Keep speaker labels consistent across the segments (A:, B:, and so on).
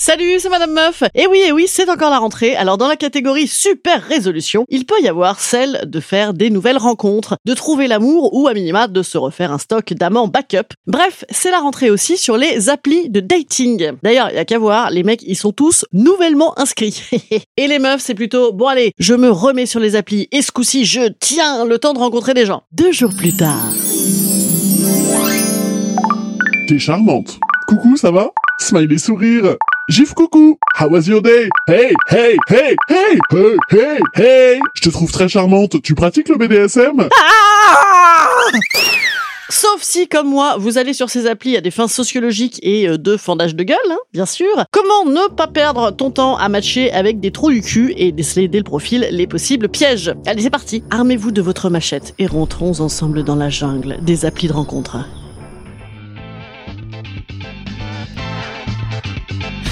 A: Salut, c'est Madame Meuf. Et oui, et oui, c'est encore la rentrée. Alors dans la catégorie super résolution, il peut y avoir celle de faire des nouvelles rencontres, de trouver l'amour ou à minima de se refaire un stock d'amants backup. Bref, c'est la rentrée aussi sur les applis de dating. D'ailleurs, il y a qu'à voir, les mecs, ils sont tous nouvellement inscrits. et les meufs, c'est plutôt bon allez, je me remets sur les applis et ce coup-ci, je tiens le temps de rencontrer des gens. Deux jours plus tard.
B: T'es charmante. Coucou, ça va? Smiley sourire. Gif coucou. How was your day? Hey, hey, hey, hey, hey, hey, hey. Je te trouve très charmante. Tu pratiques le BDSM
A: Sauf si, comme moi, vous allez sur ces applis à des fins sociologiques et euh, de fendage de gueule, hein, bien sûr. Comment ne pas perdre ton temps à matcher avec des trous du cul et déceler dès le profil les possibles pièges? Allez, c'est parti. Armez-vous de votre machette et rentrons ensemble dans la jungle des applis de rencontre.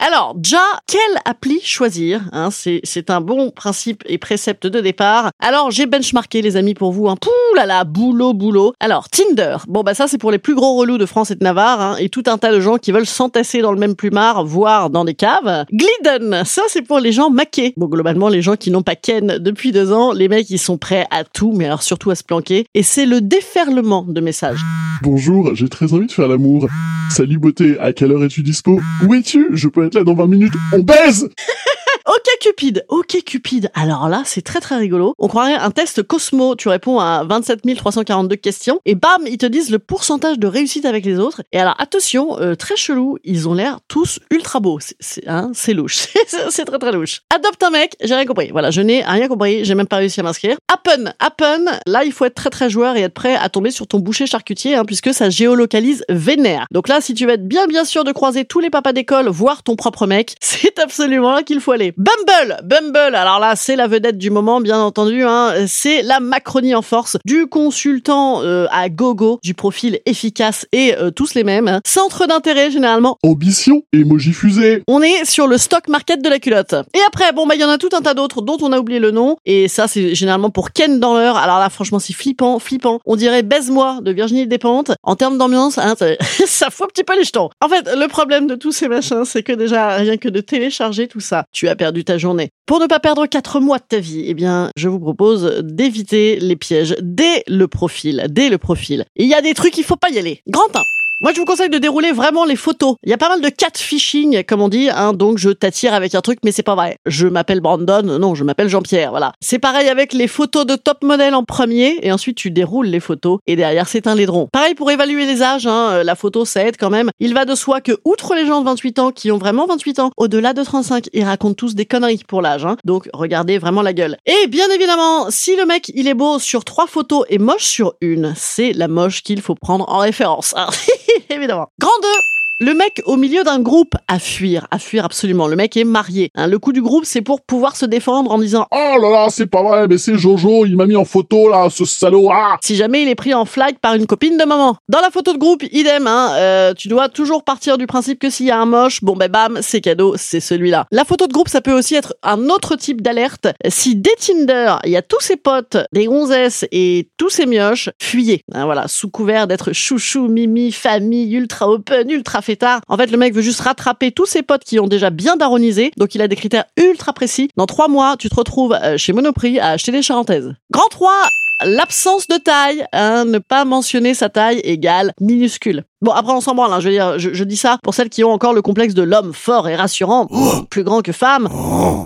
A: Alors, déjà, quelle appli choisir hein, C'est un bon principe et précepte de départ. Alors, j'ai benchmarké, les amis, pour vous. Hein. Pouh là là, boulot, boulot. Alors, Tinder. Bon, bah ça, c'est pour les plus gros relous de France et de Navarre. Hein, et tout un tas de gens qui veulent s'entasser dans le même plumard, voire dans des caves. Glidden. Ça, c'est pour les gens maqués. Bon, globalement, les gens qui n'ont pas ken depuis deux ans, les mecs, ils sont prêts à tout, mais alors surtout à se planquer. Et c'est le déferlement de messages.
B: Bonjour, j'ai très envie de faire l'amour. Salut beauté, à quelle heure es-tu dispo? Où es-tu? Je peux là dans 20 minutes. On baise
A: Cupid, ok Cupid. Alors là, c'est très très rigolo. On croirait un test Cosmo. Tu réponds à 27 342 questions et bam, ils te disent le pourcentage de réussite avec les autres. Et alors attention, euh, très chelou, ils ont l'air tous ultra beaux. C'est- hein, louche, C'est- c'est très très louche. Adopte un mec, j'ai rien compris. Voilà, je n'ai rien compris, j'ai même pas réussi à m'inscrire. Happen, Happen. Là, il faut être très très joueur et être prêt à tomber sur ton boucher charcutier, hein, puisque ça géolocalise vénère. Donc là, si tu veux être bien bien sûr de croiser tous les papas d'école, voire ton propre mec, c'est absolument là qu'il faut aller. Bumble, Bumble. Alors là, c'est la vedette du moment, bien entendu. Hein. C'est la Macronie en force du consultant euh, à gogo, du profil efficace et euh, tous les mêmes. hein. Centre d'intérêt généralement.
B: Ambition, emoji fusée.
A: On est sur le stock market de la culotte. Et après, bon bah il y en a tout un tas d'autres dont on a oublié le nom. Et ça, c'est généralement pour Ken dans l'heure. Alors là, franchement, c'est flippant, flippant. On dirait baise-moi de Virginie Despentes. En termes d'ambiance, hein, ça, ça fout un petit peu les jetons. En fait, le problème de tous ces machins, c'est que déjà, rien que de télécharger tout ça, tu as perdu ta Pour ne pas perdre quatre mois de ta vie, eh bien, je vous propose d'éviter les pièges dès le profil, dès le profil. Il y a des trucs, il faut pas y aller. Grand 1. Moi, je vous conseille de dérouler vraiment les photos. Il y a pas mal de catfishing, comme on dit, hein, donc je t'attire avec un truc, mais c'est pas vrai. Je m'appelle Brandon, non, je m'appelle Jean-Pierre, voilà. C'est pareil avec les photos de top modèle en premier, et ensuite tu déroules les photos, et derrière c'est un laidron. Pareil pour évaluer les âges, hein, euh, la photo ça aide quand même. Il va de soi que, outre les gens de 28 ans qui ont vraiment 28 ans, au-delà de 35, ils racontent tous des conneries pour l'âge, hein. donc regardez vraiment la gueule. Et bien évidemment, si le mec il est beau sur trois photos et moche sur une, c'est la moche qu'il faut prendre en référence. hein. évidemment. Grand 2 le mec au milieu d'un groupe à fuir, à fuir absolument. Le mec est marié. hein. Le coup du groupe, c'est pour pouvoir se défendre en disant
B: Oh là là, c'est pas vrai, mais c'est Jojo, il m'a mis en photo là, ce salaud. Ah
A: si jamais il est pris en flag par une copine de maman. Dans la photo de groupe, idem, hein, euh, tu dois toujours partir du principe que s'il y a un moche, bon ben bam, c'est cadeau, c'est celui-là. La photo de groupe, ça peut aussi être un autre type d'alerte. Si dès Tinder, il y a tous ses potes, des gonzesses et tous ses mioches, fuyez. Hein, voilà, sous couvert d'être chouchou, mimi, famille, ultra open, ultra fêtard. En fait, le mec veut juste rattraper tous ses potes qui ont déjà bien daronisé. Donc, il a des critères ultra précis. Dans trois mois, tu te retrouves euh, chez Monoprix à acheter des charentaises. Grand 3, l'absence de taille. Hein, ne pas mentionner sa taille égale minuscule. Bon, après, on s'en branle. Hein, je veux dire, je, je, dis ça pour celles qui ont encore le complexe de l'homme fort et rassurant, plus grand que femme,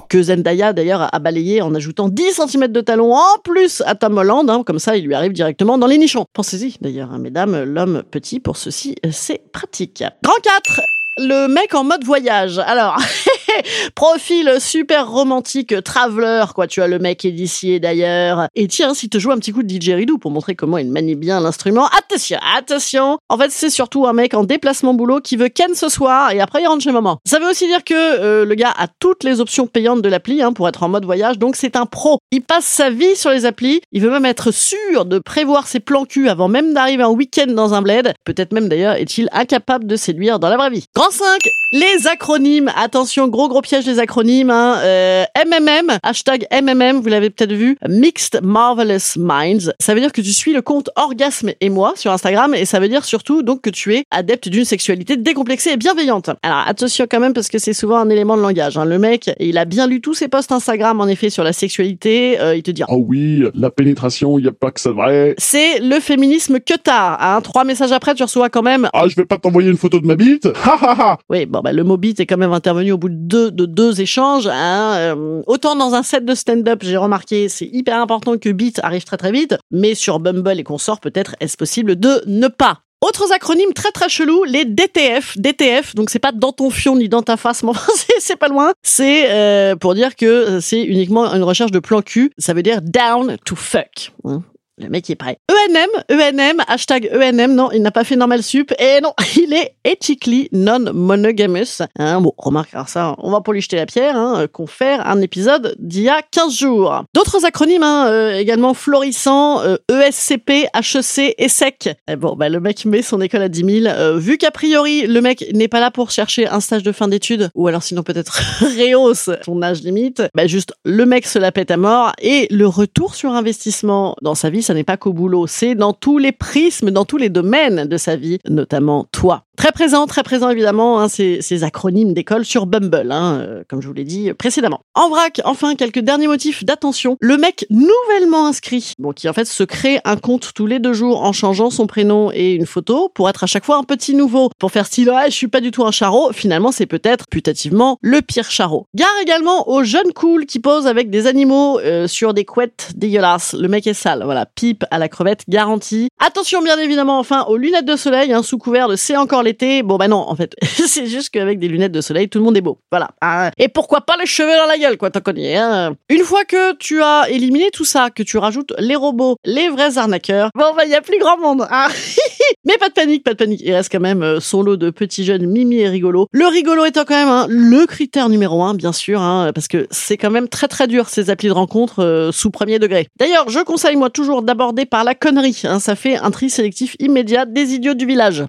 A: que Zendaya d'ailleurs a balayé en ajoutant 10 cm de talon en plus à Tom Holland. Hein, comme ça, il lui arrive directement dans les nichons. Pensez-y d'ailleurs, hein, mesdames, l'homme petit pour ceci, c'est pratique. Grand 4 le mec en mode voyage. Alors, profil super romantique, traveler, quoi. Tu as le mec est d'ailleurs. Et tiens, si te joue un petit coup de didgeridoo pour montrer comment il manie bien l'instrument, attention, attention. En fait, c'est surtout un mec en déplacement boulot qui veut ken ce soir et après il rentre chez maman. Ça veut aussi dire que euh, le gars a toutes les options payantes de l'appli hein, pour être en mode voyage, donc c'est un pro. Il passe sa vie sur les applis. Il veut même être sûr de prévoir ses plans cul avant même d'arriver en week-end dans un bled. Peut-être même d'ailleurs est-il incapable de séduire dans la vraie vie. Grand 5, les acronymes. Attention, gros gros piège des acronymes. Hein. Euh, MMM, hashtag MMM, vous l'avez peut-être vu. Mixed Marvelous Minds. Ça veut dire que tu suis le compte Orgasme et moi sur Instagram et ça veut dire surtout donc que tu es adepte d'une sexualité décomplexée et bienveillante. Alors attention quand même parce que c'est souvent un élément de langage. Hein. Le mec, il a bien lu tous ses posts Instagram en effet sur la sexualité. Euh, il te dit
B: Ah oh oui, la pénétration, il y a pas que ça vrai.
A: C'est le féminisme que t'as. Hein. Trois messages après, tu reçois quand même.
B: Ah, je vais pas t'envoyer une photo de ma bite. Ha ha ha.
A: Oui, bon bah le mot bite est quand même intervenu au bout de deux, de deux échanges. Hein. Euh, autant dans un set de stand-up, j'ai remarqué, c'est hyper important que bite arrive très très vite, mais sur Bumble et consorts, peut-être est-ce possible de ne pas? Autres acronymes très très chelous, les DTF. DTF, donc c'est pas dans ton fion ni dans ta face, mais enfin c'est pas loin. C'est euh, pour dire que c'est uniquement une recherche de plan cul. Ça veut dire down to fuck. Hein. Le mec est prêt. ENM, ENM, hashtag ENM, non, il n'a pas fait normal sup. Et non, il est ethically non-monogamous. Hein, bon, remarque, alors ça, on va pas lui jeter la pierre, hein, confère un épisode d'il y a 15 jours. D'autres acronymes, hein, euh, également florissants, euh, ESCP, HEC, ESSEC. Et bon, bah, le mec met son école à 10 000. Euh, vu qu'a priori, le mec n'est pas là pour chercher un stage de fin d'études, ou alors sinon peut-être réhausse son âge limite, bah, juste, le mec se la pète à mort, et le retour sur investissement dans sa vie, n'est pas qu'au boulot, c'est dans tous les prismes, dans tous les domaines de sa vie, notamment toi. Très présent, très présent évidemment, hein, ces, acronymes d'école sur Bumble, hein, euh, comme je vous l'ai dit précédemment. En vrac, enfin, quelques derniers motifs d'attention. Le mec nouvellement inscrit, bon, qui en fait se crée un compte tous les deux jours en changeant son prénom et une photo pour être à chaque fois un petit nouveau, pour faire style, ouais, je suis pas du tout un charreau, finalement c'est peut-être putativement le pire charreau. Gare également aux jeunes cool qui posent avec des animaux euh, sur des couettes dégueulasses. Le mec est sale, voilà, à la crevette garantie. Attention bien évidemment enfin aux lunettes de soleil, hein, sous couvert de c'est encore l'été. Bon bah non, en fait, c'est juste qu'avec des lunettes de soleil, tout le monde est beau. Voilà. Ah, et pourquoi pas les cheveux dans la gueule, quoi, t'en connais. Hein Une fois que tu as éliminé tout ça, que tu rajoutes les robots, les vrais arnaqueurs, bon bah il y plus grand monde. Hein Mais pas de panique, pas de panique. Il reste quand même euh, son lot de petits jeunes mimi et rigolo. Le rigolo étant quand même hein, le critère numéro un, bien sûr, hein, parce que c'est quand même très très dur ces applis de rencontre euh, sous premier degré. D'ailleurs, je conseille moi toujours d'aborder par la connerie. Hein, ça fait un tri sélectif immédiat des idiots du village.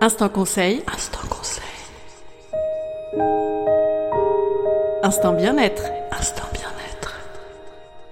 C: Instant conseil.
A: Instant conseil.
C: Instant bien-être.
A: Instant bien-être.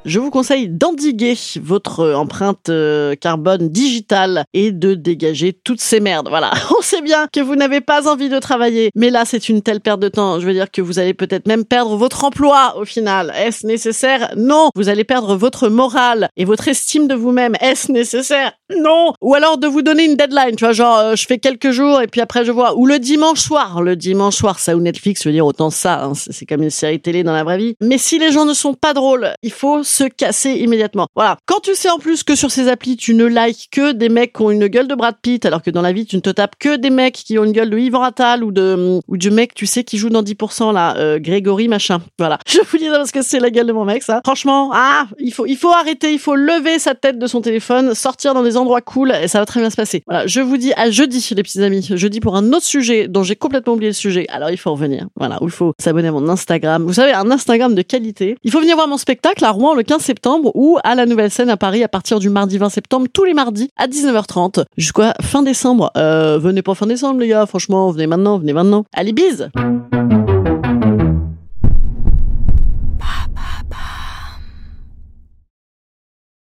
A: Je vous conseille d'endiguer votre empreinte euh, carbone digitale et de dégager toutes ces merdes. Voilà. On sait bien que vous n'avez pas envie de travailler, mais là, c'est une telle perte de temps. Je veux dire que vous allez peut-être même perdre votre emploi au final. Est-ce nécessaire? Non. Vous allez perdre votre morale et votre estime de vous-même. Est-ce nécessaire? Non. Ou alors de vous donner une deadline. Tu vois, genre, euh, je fais quelques jours et puis après je vois. Ou le dimanche soir. Le dimanche soir, ça ou Netflix, je veux dire autant ça. Hein. C'est comme une série télé dans la vraie vie. Mais si les gens ne sont pas drôles, il faut se casser immédiatement. Voilà. Quand tu sais en plus que sur ces applis, tu ne likes que des mecs qui ont une gueule de Brad Pitt, alors que dans la vie, tu ne te tapes que des mecs qui ont une gueule de Yvan Attal ou de, ou du mec, tu sais, qui joue dans 10%, là, euh, Grégory, machin. Voilà. Je vous dis ça parce que c'est la gueule de mon mec, ça. Franchement, ah, il faut, il faut arrêter, il faut lever sa tête de son téléphone, sortir dans des endroits cool, et ça va très bien se passer. Voilà. Je vous dis à jeudi, les petits amis. Jeudi pour un autre sujet dont j'ai complètement oublié le sujet. Alors, il faut revenir. Voilà. Où il faut s'abonner à mon Instagram. Vous savez, un Instagram de qualité. Il faut venir voir mon spectacle à Rouen le 15 septembre ou à la Nouvelle Scène à Paris à partir du mardi 20 septembre, tous les mardis à 19h30 jusqu'à fin décembre. Euh, venez pas fin décembre les gars, franchement, venez maintenant, venez maintenant. Allez, bise